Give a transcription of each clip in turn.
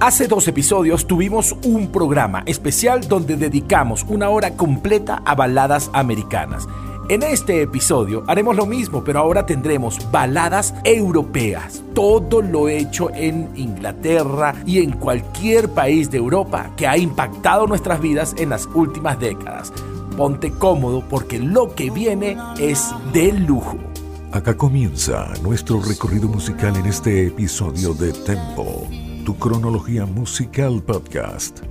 Hace dos episodios tuvimos un programa especial donde dedicamos una hora completa a baladas americanas. En este episodio haremos lo mismo, pero ahora tendremos baladas europeas. Todo lo hecho en Inglaterra y en cualquier país de Europa que ha impactado nuestras vidas en las últimas décadas. Ponte cómodo porque lo que viene es de lujo. Acá comienza nuestro recorrido musical en este episodio de Tempo tu cronología musical podcast.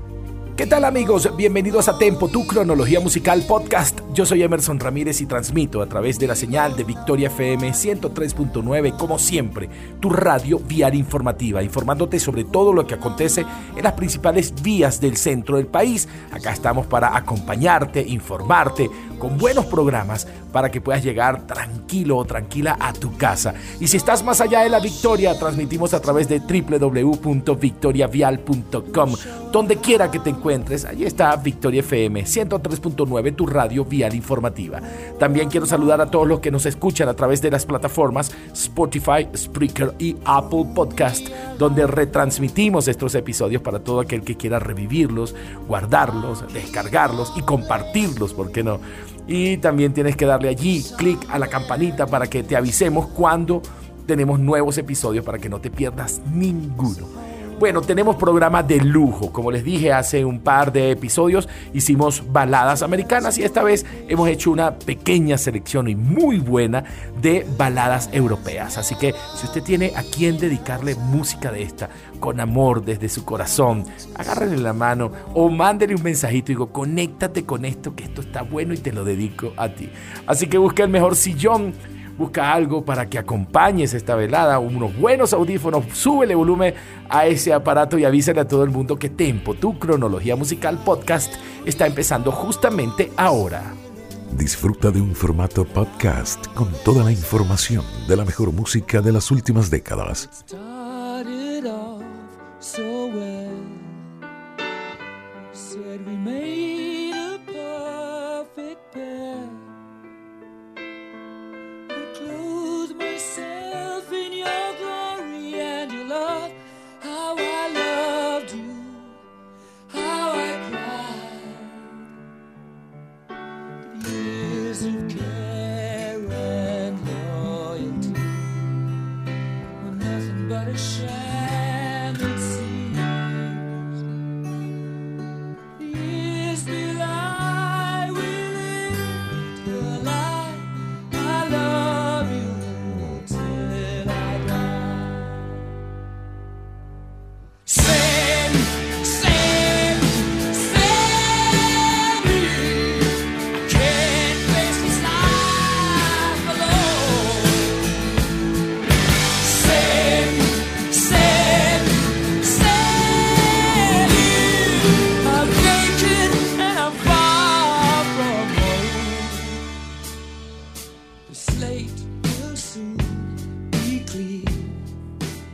¿Qué tal amigos? Bienvenidos a Tempo, tu cronología musical podcast. Yo soy Emerson Ramírez y transmito a través de la señal de Victoria FM 103.9, como siempre, tu radio vial informativa, informándote sobre todo lo que acontece en las principales vías del centro del país. Acá estamos para acompañarte, informarte, con buenos programas para que puedas llegar tranquilo o tranquila a tu casa. Y si estás más allá de la victoria, transmitimos a través de www.victoriavial.com. Donde quiera que te encuentres allí está Victoria FM 103.9, tu radio vial informativa. También quiero saludar a todos los que nos escuchan a través de las plataformas Spotify, Spreaker y Apple Podcast, donde retransmitimos estos episodios para todo aquel que quiera revivirlos, guardarlos, descargarlos y compartirlos, ¿por qué no? Y también tienes que darle allí clic a la campanita para que te avisemos cuando tenemos nuevos episodios para que no te pierdas ninguno. Bueno, tenemos programa de lujo. Como les dije hace un par de episodios, hicimos baladas americanas y esta vez hemos hecho una pequeña selección y muy buena de baladas europeas. Así que si usted tiene a quien dedicarle música de esta, con amor desde su corazón, agárrele la mano o mándele un mensajito y digo, conéctate con esto, que esto está bueno y te lo dedico a ti. Así que busca el mejor sillón Busca algo para que acompañes esta velada, unos buenos audífonos, súbele volumen a ese aparato y avísale a todo el mundo que Tempo, tu cronología musical podcast, está empezando justamente ahora. Disfruta de un formato podcast con toda la información de la mejor música de las últimas décadas.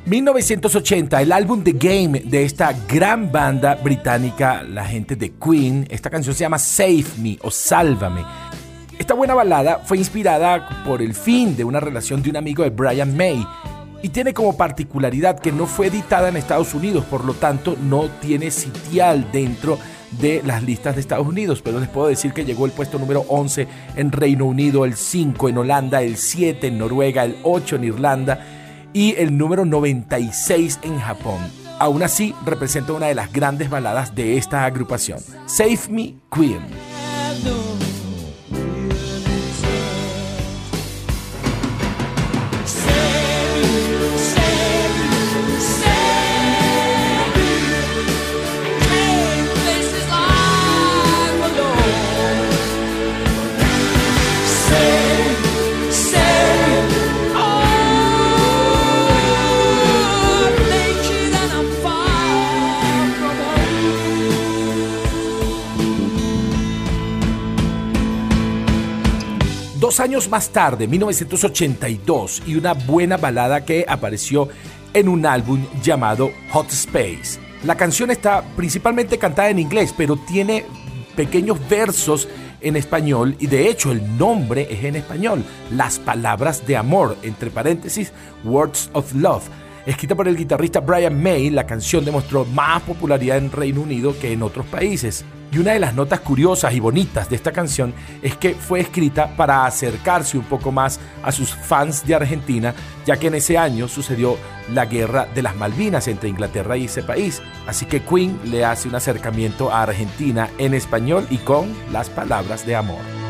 1980, el álbum The Game de esta gran banda británica, la gente de Queen. Esta canción se llama Save Me o Sálvame. Esta buena balada fue inspirada por el fin de una relación de un amigo de Brian May y tiene como particularidad que no fue editada en Estados Unidos, por lo tanto no tiene sitial dentro de las listas de Estados Unidos, pero les puedo decir que llegó el puesto número 11 en Reino Unido, el 5 en Holanda, el 7 en Noruega, el 8 en Irlanda y el número 96 en Japón. Aún así, representa una de las grandes baladas de esta agrupación, Save Me Queen. Dos años más tarde, 1982, y una buena balada que apareció en un álbum llamado Hot Space. La canción está principalmente cantada en inglés, pero tiene pequeños versos en español y de hecho el nombre es en español, Las Palabras de Amor, entre paréntesis, Words of Love. Escrita por el guitarrista Brian May, la canción demostró más popularidad en Reino Unido que en otros países. Y una de las notas curiosas y bonitas de esta canción es que fue escrita para acercarse un poco más a sus fans de Argentina, ya que en ese año sucedió la guerra de las Malvinas entre Inglaterra y ese país. Así que Queen le hace un acercamiento a Argentina en español y con las palabras de amor.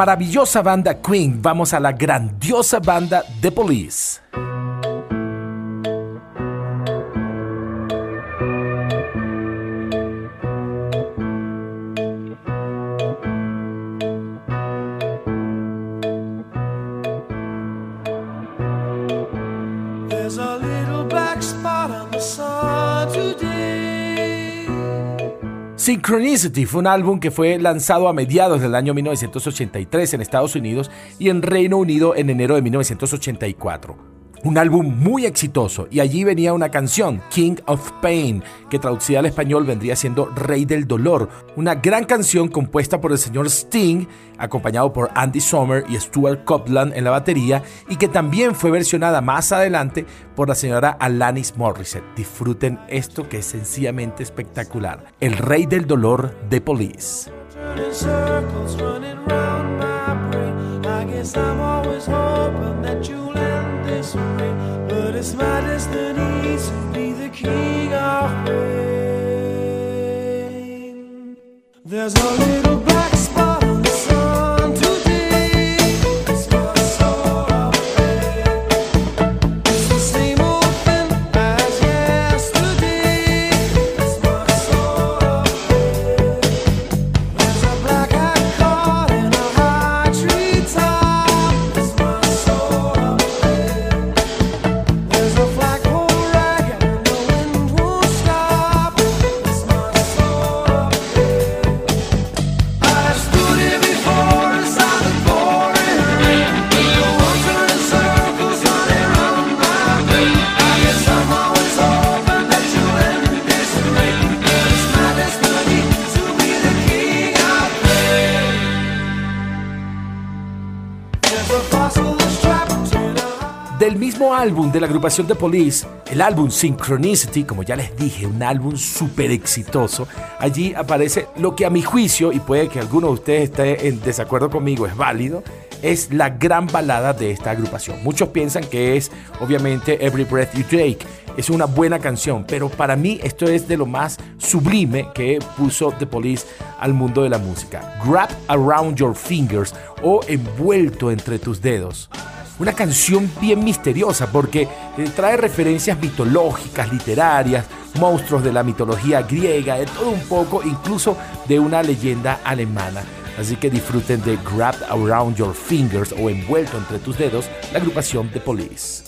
Maravillosa banda Queen vamos a la grandiosa banda The Police. Synchronicity fue un álbum que fue lanzado a mediados del año 1983 en Estados Unidos y en Reino Unido en enero de 1984. Un álbum muy exitoso y allí venía una canción, King of Pain, que traducida al español vendría siendo Rey del Dolor, una gran canción compuesta por el señor Sting, acompañado por Andy Sommer y Stuart Copeland en la batería y que también fue versionada más adelante por la señora Alanis Morissette. Disfruten esto que es sencillamente espectacular, El Rey del Dolor de Police. But it's my destiny to be the king of pain. There's a little black spot Del mismo álbum de la agrupación The Police, el álbum Synchronicity, como ya les dije, un álbum súper exitoso, allí aparece lo que a mi juicio, y puede que alguno de ustedes esté en desacuerdo conmigo, es válido, es la gran balada de esta agrupación. Muchos piensan que es obviamente Every Breath You Take. Es una buena canción, pero para mí esto es de lo más sublime que puso The Police al mundo de la música. Grab Around Your Fingers o Envuelto entre tus dedos. Una canción bien misteriosa porque eh, trae referencias mitológicas, literarias, monstruos de la mitología griega, de todo un poco, incluso de una leyenda alemana. Así que disfruten de Grabbed Around Your Fingers o Envuelto entre tus dedos, la agrupación The Police.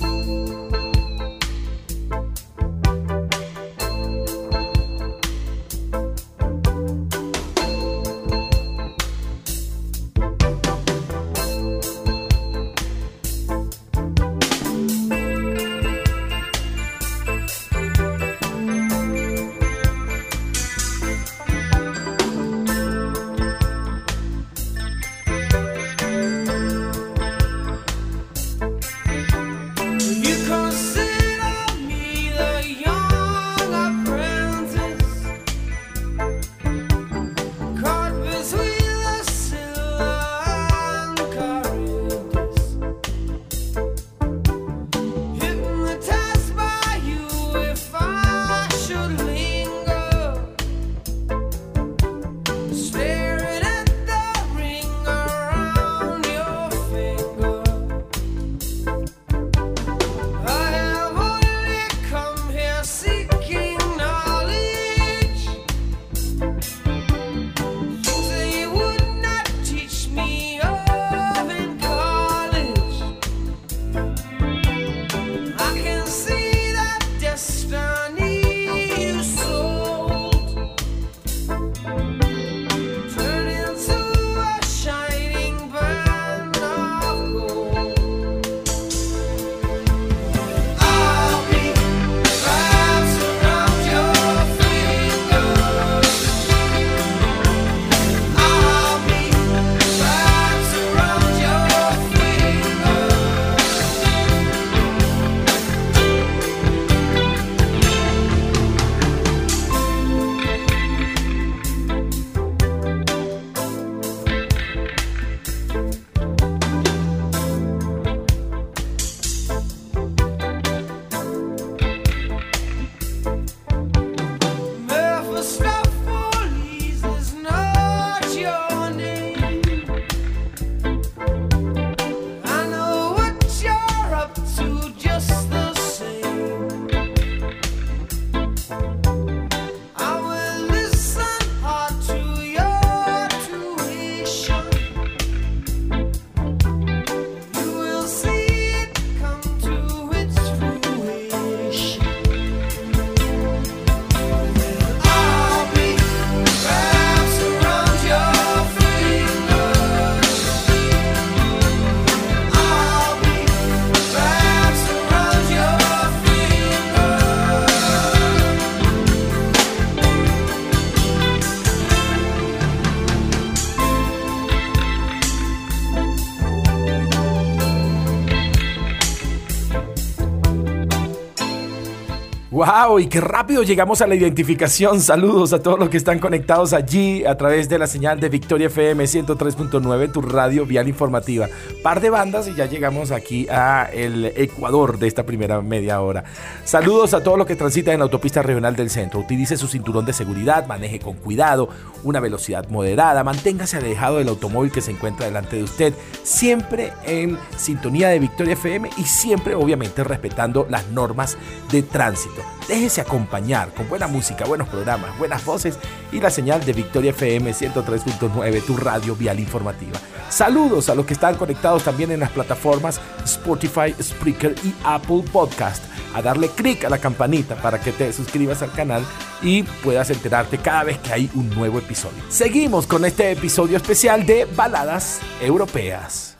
Y qué rápido llegamos a la identificación. Saludos a todos los que están conectados allí a través de la señal de Victoria FM 103.9, tu radio vial informativa. Par de bandas y ya llegamos aquí a el Ecuador de esta primera media hora. Saludos a todos los que transitan en la autopista regional del centro. Utilice su cinturón de seguridad, maneje con cuidado, una velocidad moderada, manténgase alejado del automóvil que se encuentra delante de usted, siempre en sintonía de Victoria FM y siempre obviamente respetando las normas de tránsito. Déjese acompañar con buena música, buenos programas, buenas voces y la señal de Victoria FM 103.9, tu radio vial informativa. Saludos a los que están conectados también en las plataformas Spotify, Spreaker y Apple Podcast. A darle clic a la campanita para que te suscribas al canal y puedas enterarte cada vez que hay un nuevo episodio. Seguimos con este episodio especial de Baladas Europeas.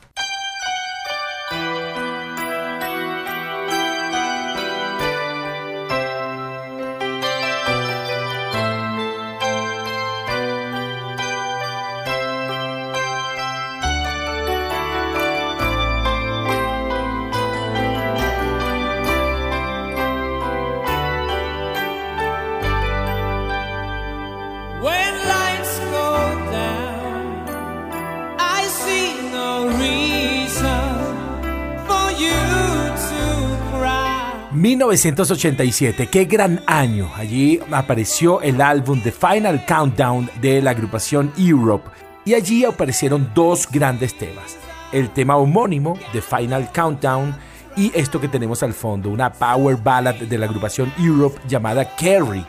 1987, qué gran año. Allí apareció el álbum The Final Countdown de la agrupación Europe y allí aparecieron dos grandes temas. El tema homónimo, The Final Countdown, y esto que tenemos al fondo, una power ballad de la agrupación Europe llamada Carrie,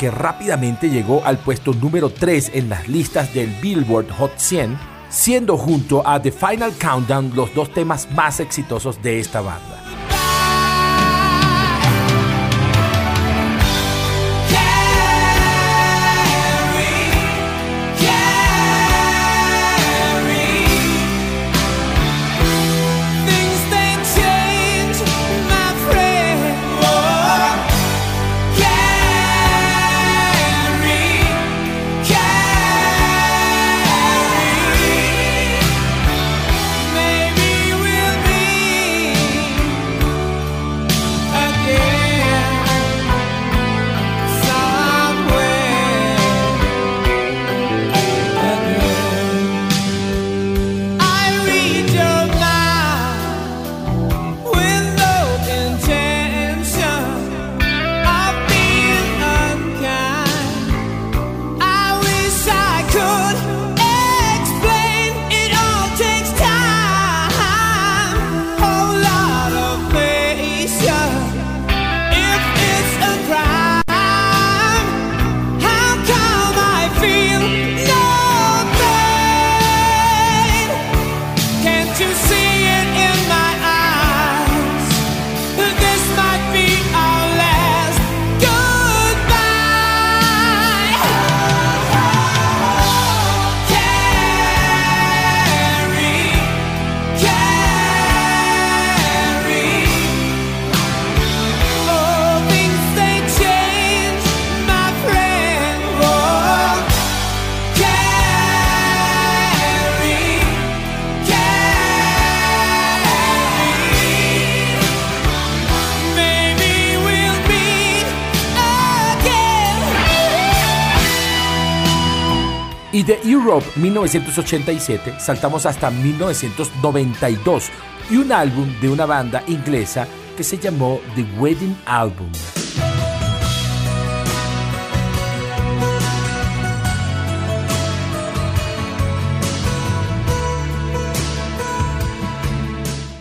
que rápidamente llegó al puesto número 3 en las listas del Billboard Hot 100, siendo junto a The Final Countdown los dos temas más exitosos de esta banda. Europe 1987 saltamos hasta 1992 y un álbum de una banda inglesa que se llamó The Wedding Album.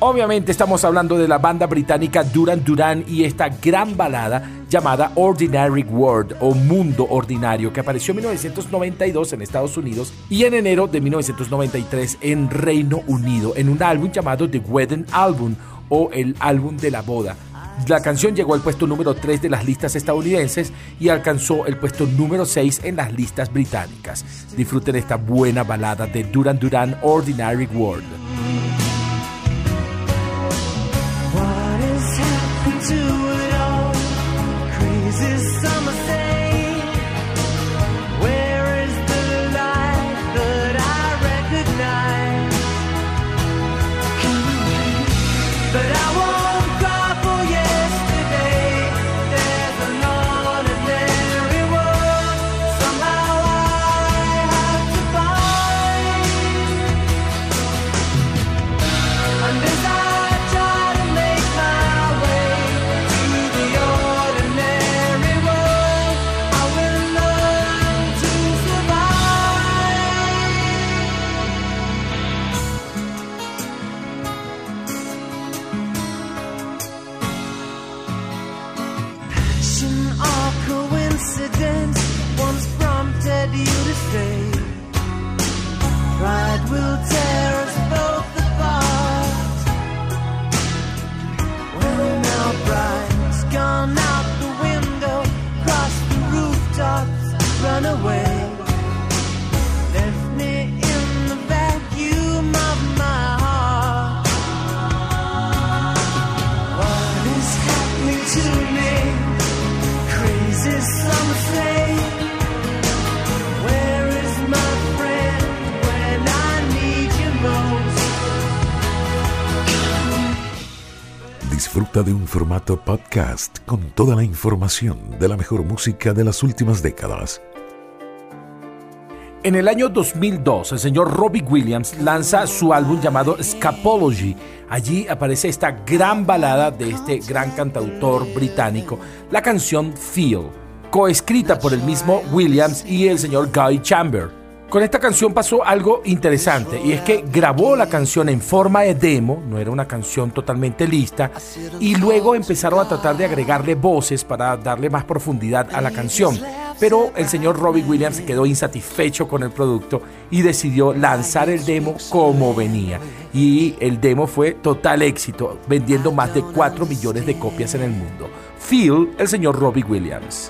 Obviamente estamos hablando de la banda británica Duran Duran y esta gran balada llamada Ordinary World o Mundo Ordinario que apareció en 1992 en Estados Unidos y en enero de 1993 en Reino Unido en un álbum llamado The Wedding Album o el álbum de la boda. La canción llegó al puesto número 3 de las listas estadounidenses y alcanzó el puesto número 6 en las listas británicas. Disfruten esta buena balada de Duran Duran Ordinary World. De un formato podcast con toda la información de la mejor música de las últimas décadas. En el año 2002, el señor Robbie Williams lanza su álbum llamado Scapology. Allí aparece esta gran balada de este gran cantautor británico, la canción Feel, coescrita por el mismo Williams y el señor Guy Chamber. Con esta canción pasó algo interesante y es que grabó la canción en forma de demo, no era una canción totalmente lista, y luego empezaron a tratar de agregarle voces para darle más profundidad a la canción. Pero el señor Robbie Williams quedó insatisfecho con el producto y decidió lanzar el demo como venía. Y el demo fue total éxito, vendiendo más de 4 millones de copias en el mundo. Feel, el señor Robbie Williams.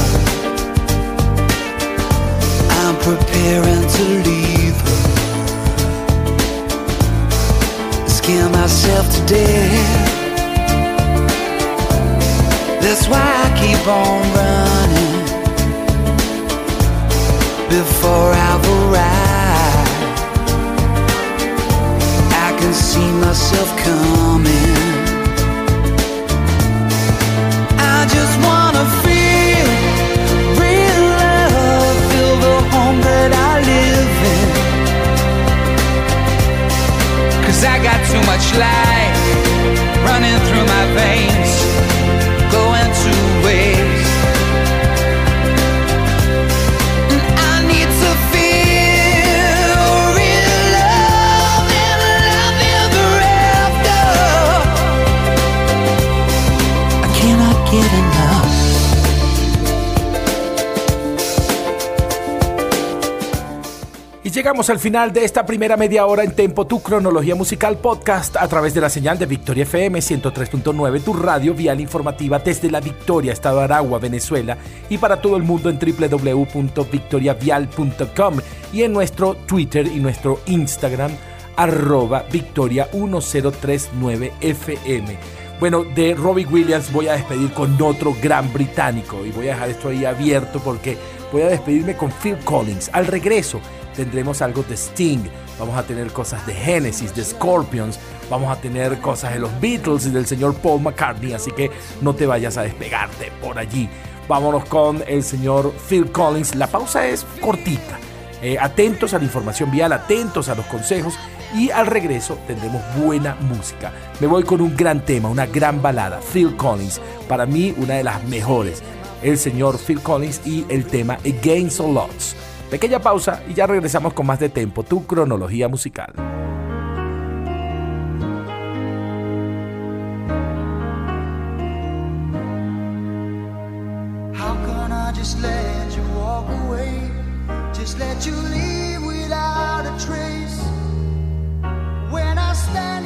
preparing to leave her. Scare myself to death. That's why I keep on running before I've arrived. I can see myself coming. I just wanna feel. I live in. Cause I got too much life running through my veins, llegamos al final de esta primera media hora en Tempo, tu cronología musical podcast a través de la señal de Victoria FM 103.9, tu radio vial informativa desde la Victoria, Estado de Aragua, Venezuela y para todo el mundo en www.victoriavial.com y en nuestro Twitter y nuestro Instagram arroba victoria 1039 FM. Bueno, de Robbie Williams voy a despedir con otro gran británico y voy a dejar esto ahí abierto porque voy a despedirme con Phil Collins. Al regreso tendremos algo de Sting, vamos a tener cosas de Genesis, de Scorpions, vamos a tener cosas de los Beatles y del señor Paul McCartney, así que no te vayas a despegarte por allí. Vámonos con el señor Phil Collins. La pausa es cortita. Eh, atentos a la información vial, atentos a los consejos y al regreso tendremos buena música. Me voy con un gran tema, una gran balada, Phil Collins, para mí una de las mejores. El señor Phil Collins y el tema Against All Odds. Pequeña pausa y ya regresamos con más de Tempo, tu cronología musical. Trace. When I stand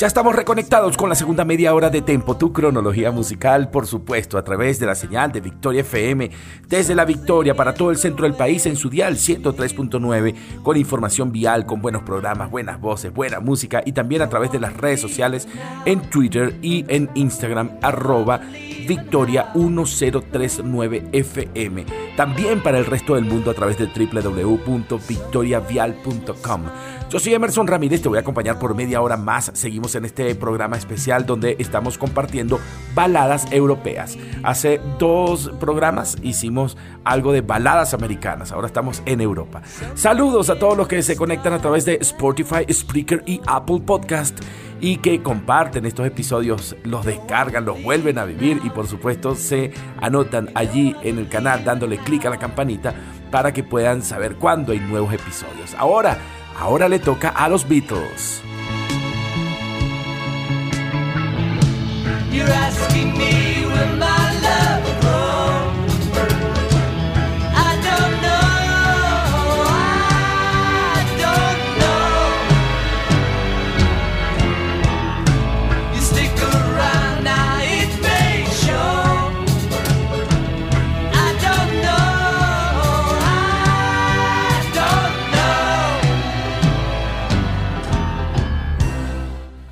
Ya estamos reconectados con la segunda media hora de Tempo, tu cronología musical, por supuesto, a través de la señal de Victoria FM, desde la Victoria para todo el centro del país en su dial 103.9, con información vial, con buenos programas, buenas voces, buena música y también a través de las redes sociales en Twitter y en Instagram, arroba Victoria 1039 FM. También para el resto del mundo a través de www.victoriavial.com. Yo soy Emerson Ramírez, te voy a acompañar por media hora más. Seguimos en este programa especial donde estamos compartiendo baladas europeas. Hace dos programas hicimos algo de baladas americanas, ahora estamos en Europa. Saludos a todos los que se conectan a través de Spotify, Spreaker y Apple Podcast y que comparten estos episodios, los descargan, los vuelven a vivir y por supuesto se anotan allí en el canal dándole clic a la campanita para que puedan saber cuándo hay nuevos episodios. Ahora, Ahora le toca a los Beatles.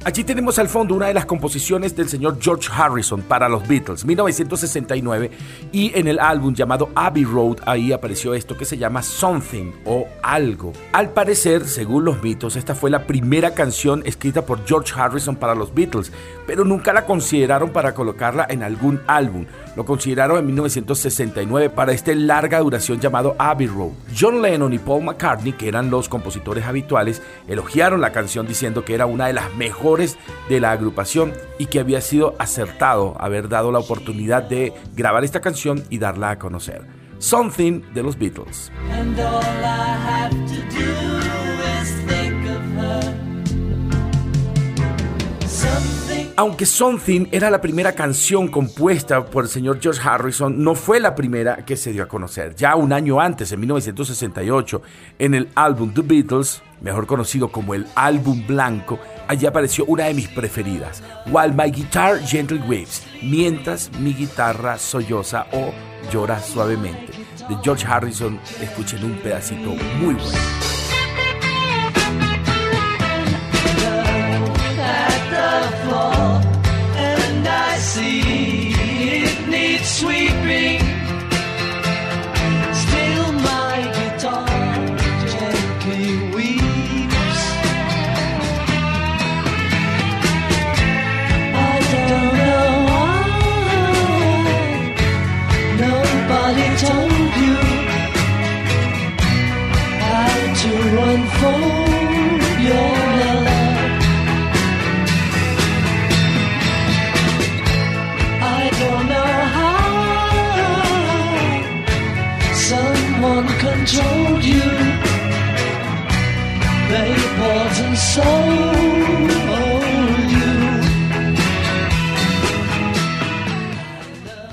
Allí tenemos al fondo una de las composiciones del señor George Harrison para los Beatles, 1969, y en el álbum llamado Abbey Road ahí apareció esto que se llama Something o algo. Al parecer, según los mitos, esta fue la primera canción escrita por George Harrison para los Beatles, pero nunca la consideraron para colocarla en algún álbum. Lo consideraron en 1969 para este larga duración llamado Abbey Road. John Lennon y Paul McCartney, que eran los compositores habituales, elogiaron la canción diciendo que era una de las mejores de la agrupación y que había sido acertado haber dado la oportunidad de grabar esta canción y darla a conocer. Something de los Beatles. Aunque Something era la primera canción compuesta por el señor George Harrison, no fue la primera que se dio a conocer. Ya un año antes, en 1968, en el álbum The Beatles, mejor conocido como el álbum blanco, allí apareció una de mis preferidas, While My Guitar Gentle Waves, mientras mi guitarra solloza o llora suavemente. De George Harrison, escuchen un pedacito muy bueno. It needs sweeping.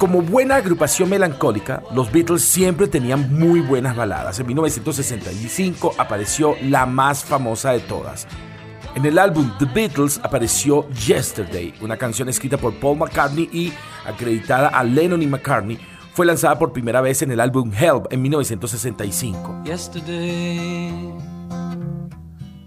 Como buena agrupación melancólica, los Beatles siempre tenían muy buenas baladas. En 1965 apareció la más famosa de todas. En el álbum The Beatles apareció Yesterday, una canción escrita por Paul McCartney y acreditada a Lennon y McCartney. Fue lanzada por primera vez en el álbum Help en 1965.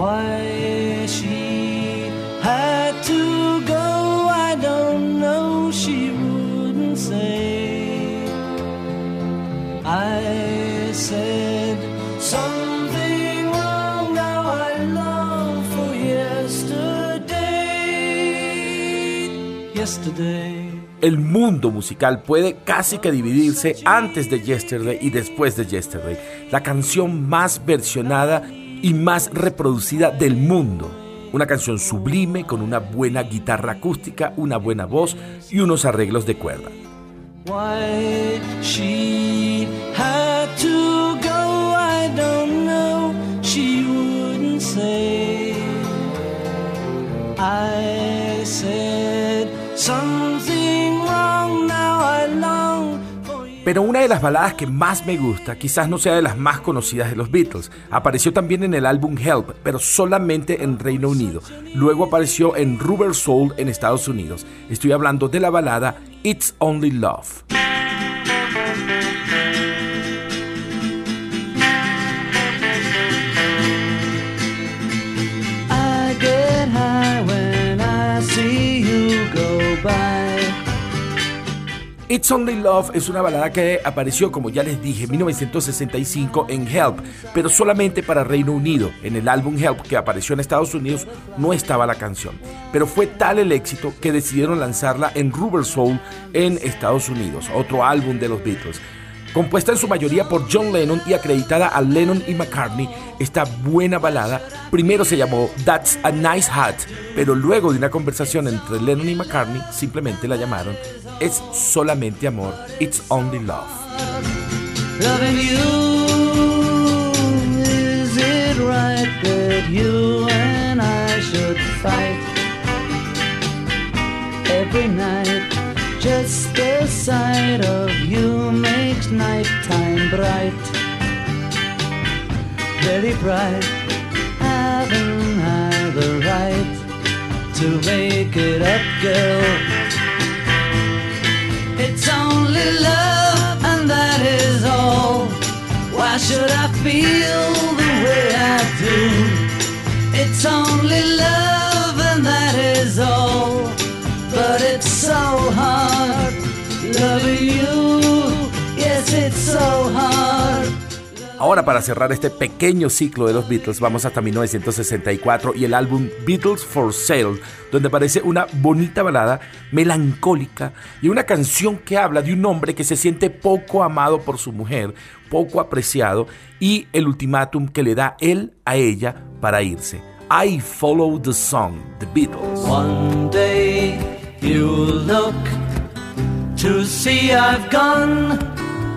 Why she had to go, I don't know, she wouldn't say. I said something wrong, now I long for yesterday. Yesterday. El mundo musical puede casi que dividirse antes de Yesterday y después de Yesterday. La canción más versionada y más reproducida del mundo. Una canción sublime con una buena guitarra acústica, una buena voz y unos arreglos de cuerda. Pero una de las baladas que más me gusta, quizás no sea de las más conocidas de los Beatles, apareció también en el álbum Help, pero solamente en Reino Unido. Luego apareció en Rubber Soul en Estados Unidos. Estoy hablando de la balada It's Only Love. It's Only Love es una balada que apareció, como ya les dije, en 1965 en Help, pero solamente para Reino Unido. En el álbum Help que apareció en Estados Unidos no estaba la canción. Pero fue tal el éxito que decidieron lanzarla en Rubber Soul en Estados Unidos, otro álbum de los Beatles. Compuesta en su mayoría por John Lennon y acreditada a Lennon y McCartney, esta buena balada primero se llamó That's a Nice Hat, pero luego de una conversación entre Lennon y McCartney simplemente la llamaron Es solamente amor, It's Only Love. Loving you, is it right that you and I should fight every night? Just the sight of you makes nighttime bright. Very bright. Haven't I the right to make it up, girl? It's only love, and that is all. Why should I feel the way I do? It's only love, and that is all. But it's so hard loving you. Yes, it's so hard. Ahora para cerrar este pequeño ciclo de los Beatles vamos hasta 1964 y el álbum Beatles for Sale, donde aparece una bonita balada melancólica y una canción que habla de un hombre que se siente poco amado por su mujer, poco apreciado y el ultimátum que le da él a ella para irse. I Follow the Song, The Beatles. One day you look to see I've gone.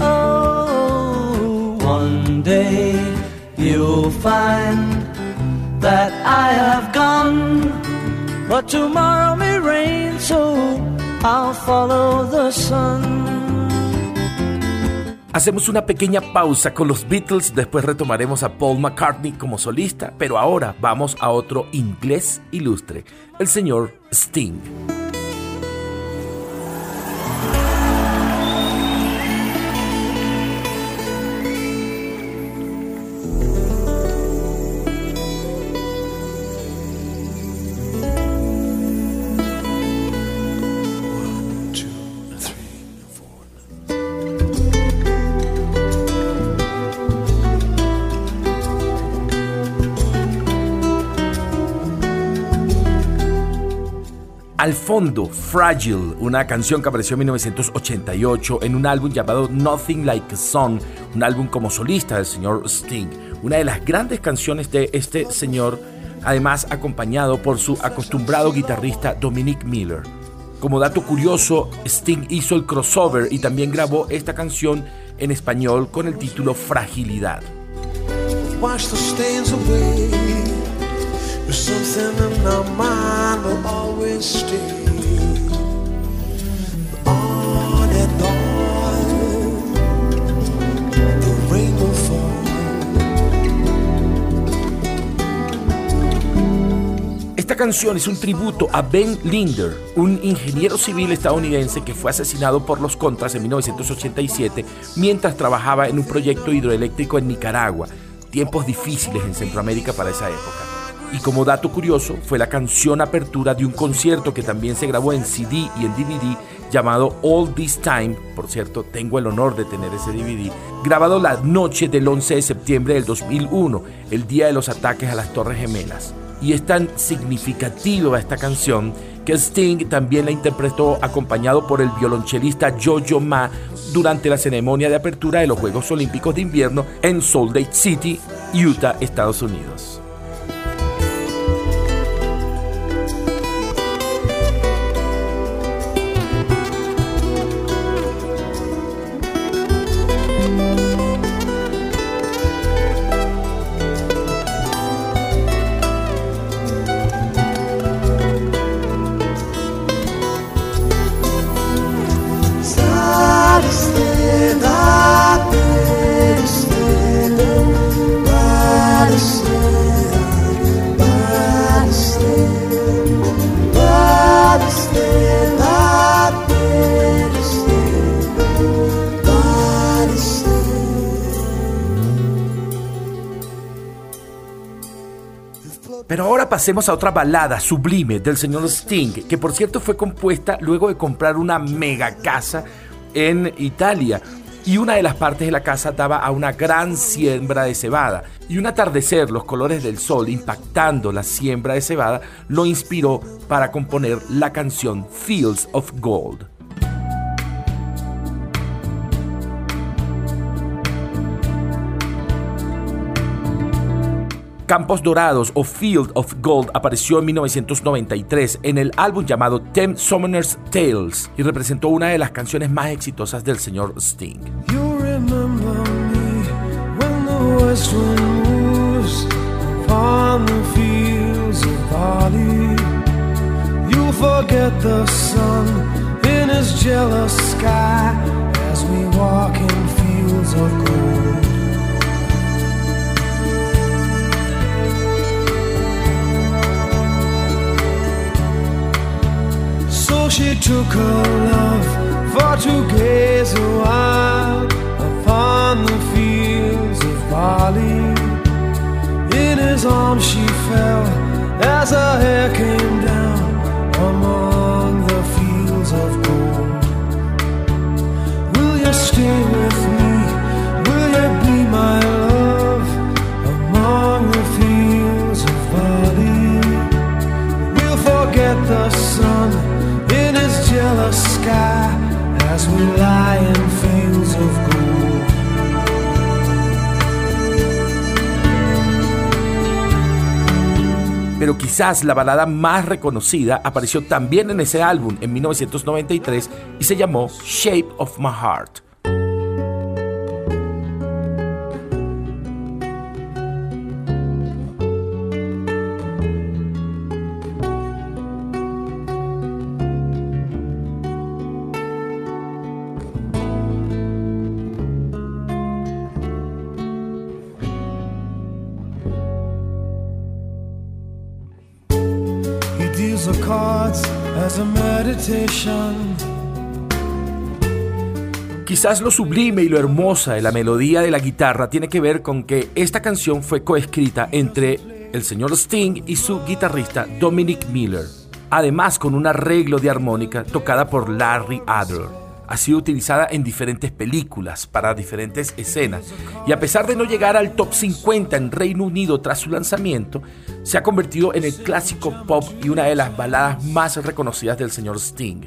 Oh, one day you'll find that I have gone. But tomorrow may rain, so I'll follow the sun. Hacemos una pequeña pausa con los Beatles, después retomaremos a Paul McCartney como solista, pero ahora vamos a otro inglés ilustre, el señor Sting. Al fondo, Fragile, una canción que apareció en 1988 en un álbum llamado Nothing Like a Song, un álbum como solista del señor Sting. Una de las grandes canciones de este señor, además acompañado por su acostumbrado guitarrista Dominic Miller. Como dato curioso, Sting hizo el crossover y también grabó esta canción en español con el título Fragilidad. Esta canción es un tributo a Ben Linder, un ingeniero civil estadounidense que fue asesinado por los Contras en 1987 mientras trabajaba en un proyecto hidroeléctrico en Nicaragua, tiempos difíciles en Centroamérica para esa época. Y como dato curioso, fue la canción apertura de un concierto que también se grabó en CD y en DVD llamado All This Time, por cierto, tengo el honor de tener ese DVD, grabado la noche del 11 de septiembre del 2001, el día de los ataques a las Torres Gemelas. Y es tan significativa esta canción que Sting también la interpretó acompañado por el violonchelista Jojo Ma durante la ceremonia de apertura de los Juegos Olímpicos de Invierno en Salt Lake City, Utah, Estados Unidos. Pasemos a otra balada sublime del señor Sting, que por cierto fue compuesta luego de comprar una mega casa en Italia. Y una de las partes de la casa daba a una gran siembra de cebada. Y un atardecer, los colores del sol impactando la siembra de cebada, lo inspiró para componer la canción Fields of Gold. Campos Dorados o Field of Gold apareció en 1993 en el álbum llamado Ten Summoner's Tales y representó una de las canciones más exitosas del señor Sting. in his jealous sky as we walk in fields of gold. She took her love for to gaze a Quizás la balada más reconocida apareció también en ese álbum en 1993 y se llamó Shape of My Heart. Quizás lo sublime y lo hermosa de la melodía de la guitarra tiene que ver con que esta canción fue coescrita entre el señor Sting y su guitarrista Dominic Miller, además con un arreglo de armónica tocada por Larry Adler ha sido utilizada en diferentes películas para diferentes escenas y a pesar de no llegar al top 50 en Reino Unido tras su lanzamiento, se ha convertido en el clásico pop y una de las baladas más reconocidas del señor Sting.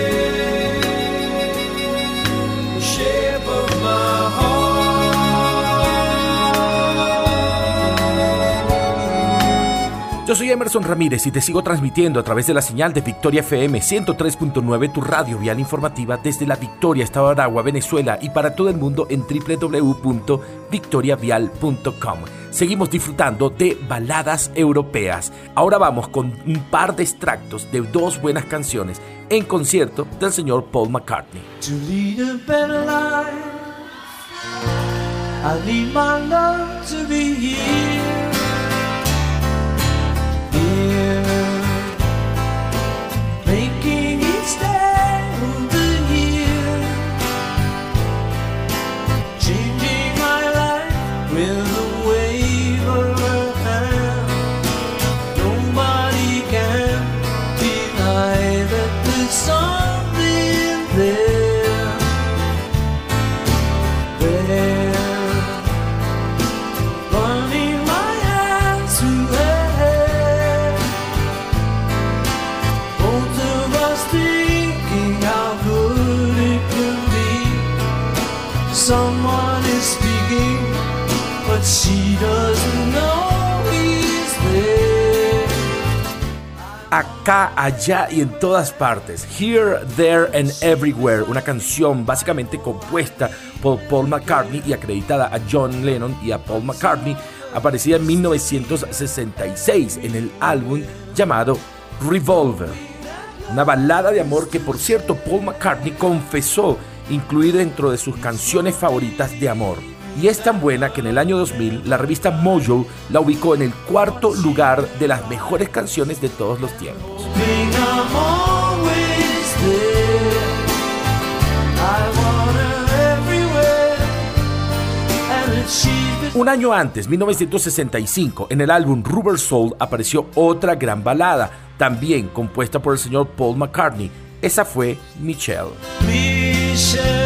Emerson Ramírez y te sigo transmitiendo a través de la señal de Victoria FM 103.9, tu radio vial informativa desde la Victoria, Estado Aragua, Venezuela y para todo el mundo en www.victoriavial.com. Seguimos disfrutando de baladas europeas. Ahora vamos con un par de extractos de dos buenas canciones en concierto del señor Paul McCartney. Acá, allá y en todas partes. Here, There and Everywhere, una canción básicamente compuesta por Paul McCartney y acreditada a John Lennon y a Paul McCartney, aparecida en 1966 en el álbum llamado Revolver. Una balada de amor que por cierto Paul McCartney confesó incluir dentro de sus canciones favoritas de amor. Y es tan buena que en el año 2000 la revista Mojo la ubicó en el cuarto lugar de las mejores canciones de todos los tiempos. Un año antes, 1965, en el álbum Rubber Soul apareció otra gran balada, también compuesta por el señor Paul McCartney. Esa fue Michelle. Michelle,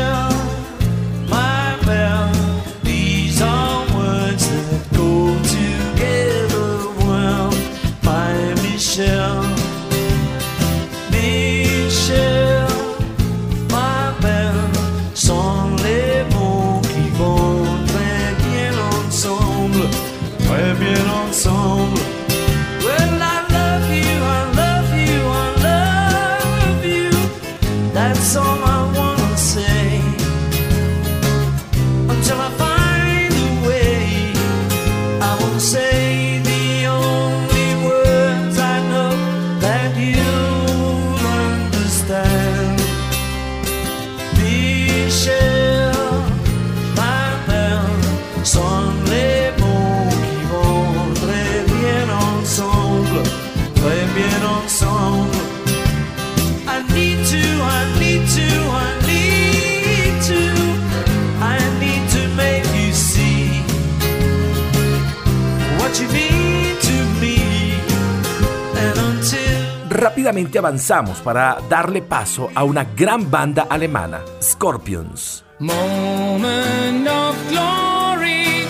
Rápidamente avanzamos para darle paso a una gran banda alemana, Scorpions. Moment of glory,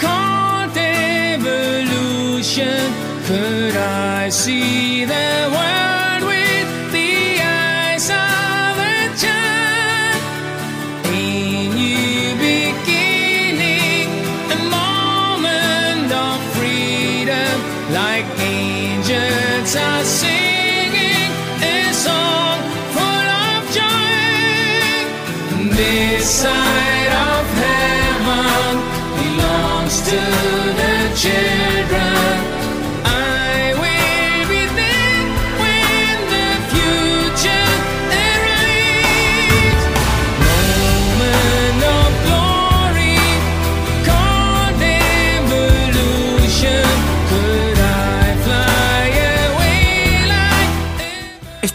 called evolution. Could I see the world with the eyes of a child? A new beginning, a moment of freedom, like angels are singing side of heaven belongs to the children.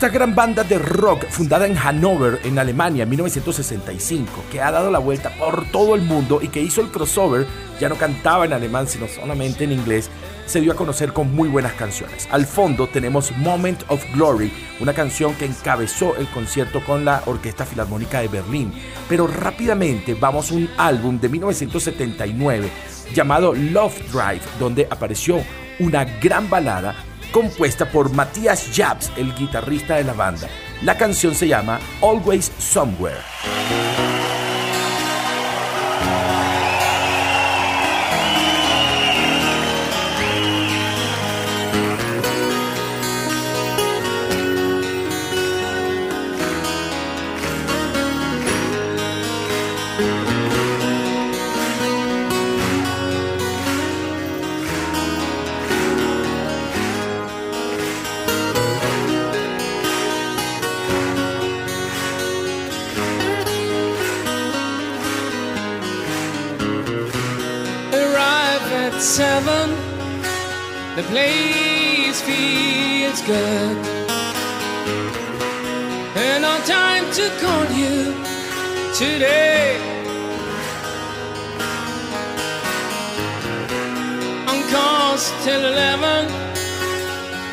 Esta gran banda de rock fundada en Hannover, en Alemania, en 1965, que ha dado la vuelta por todo el mundo y que hizo el crossover, ya no cantaba en alemán, sino solamente en inglés, se dio a conocer con muy buenas canciones. Al fondo tenemos Moment of Glory, una canción que encabezó el concierto con la Orquesta Filarmónica de Berlín. Pero rápidamente vamos a un álbum de 1979 llamado Love Drive, donde apareció una gran balada compuesta por Matthias Jabs, el guitarrista de la banda. La canción se llama Always Somewhere. At seven. The place feels good. And no time to call you today. On course till eleven.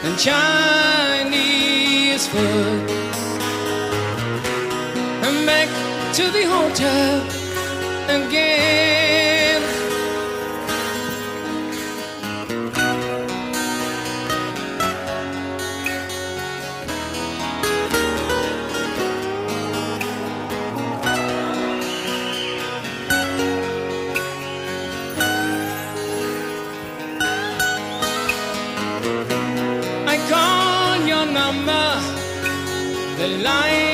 And Chinese food. And back to the hotel again. The line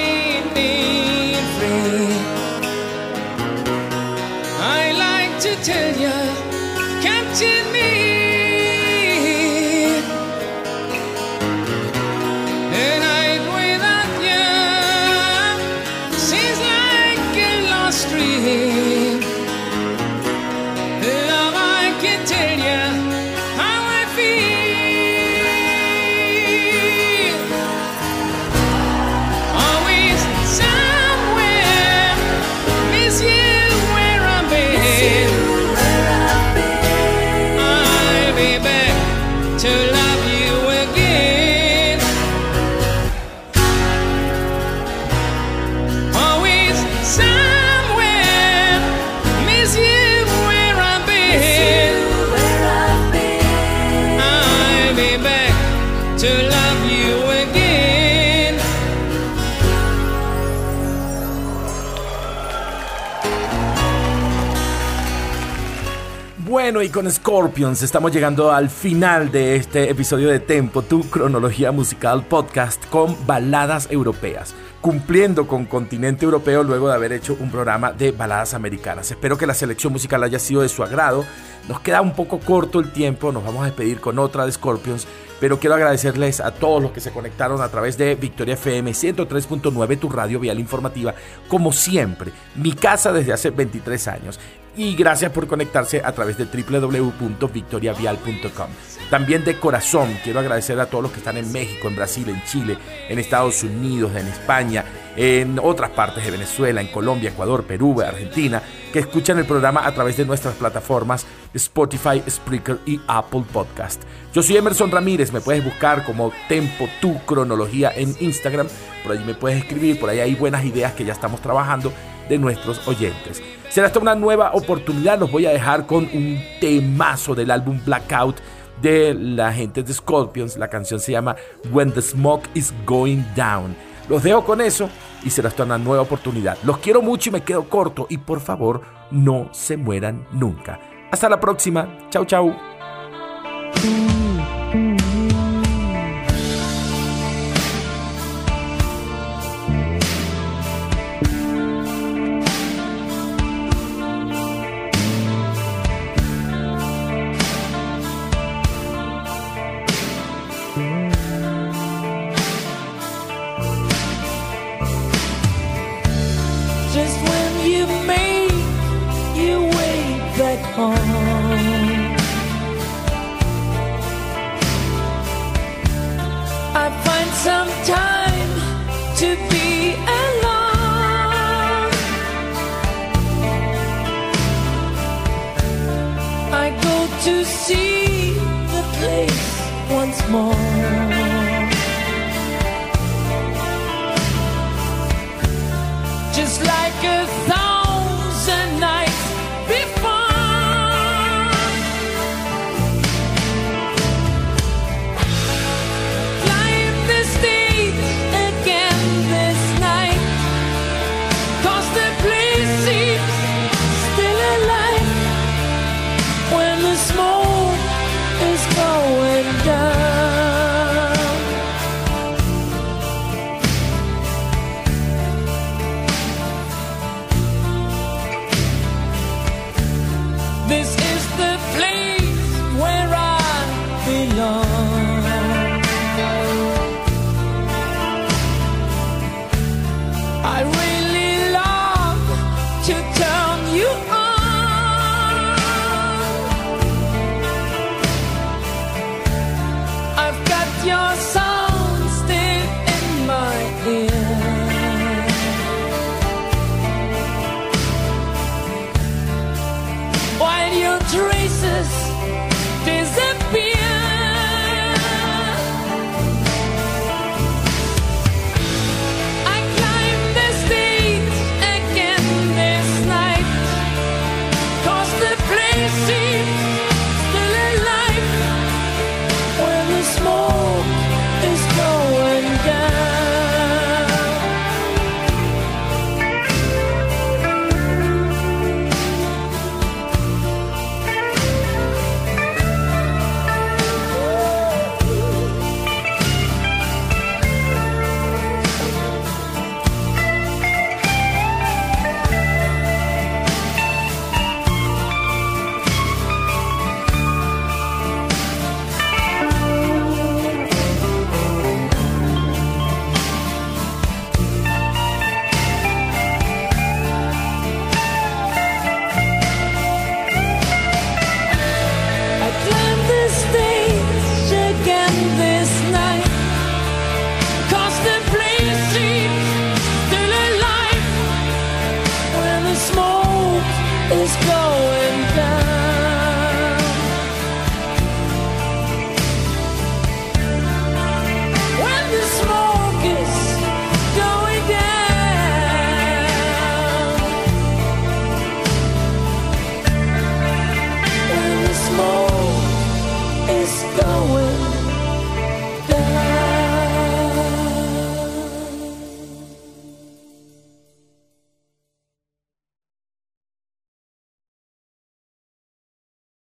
Bueno, y con Scorpions estamos llegando al final de este episodio de Tempo, tu cronología musical podcast con baladas europeas, cumpliendo con continente europeo luego de haber hecho un programa de baladas americanas. Espero que la selección musical haya sido de su agrado. Nos queda un poco corto el tiempo, nos vamos a despedir con otra de Scorpions, pero quiero agradecerles a todos los que se conectaron a través de Victoria FM 103.9, tu radio vial informativa, como siempre, mi casa desde hace 23 años. Y gracias por conectarse a través de www.victoriavial.com. También de corazón quiero agradecer a todos los que están en México, en Brasil, en Chile, en Estados Unidos, en España, en otras partes de Venezuela, en Colombia, Ecuador, Perú, Argentina, que escuchan el programa a través de nuestras plataformas Spotify, Spreaker y Apple Podcast. Yo soy Emerson Ramírez, me puedes buscar como Tempo Tu Cronología en Instagram, por ahí me puedes escribir, por ahí hay buenas ideas que ya estamos trabajando de nuestros oyentes. Será hasta una nueva oportunidad, los voy a dejar con un temazo del álbum Blackout de la gente de Scorpions, la canción se llama When the Smoke is Going Down. Los dejo con eso y será hasta una nueva oportunidad. Los quiero mucho y me quedo corto y por favor no se mueran nunca. Hasta la próxima. Chau, chau.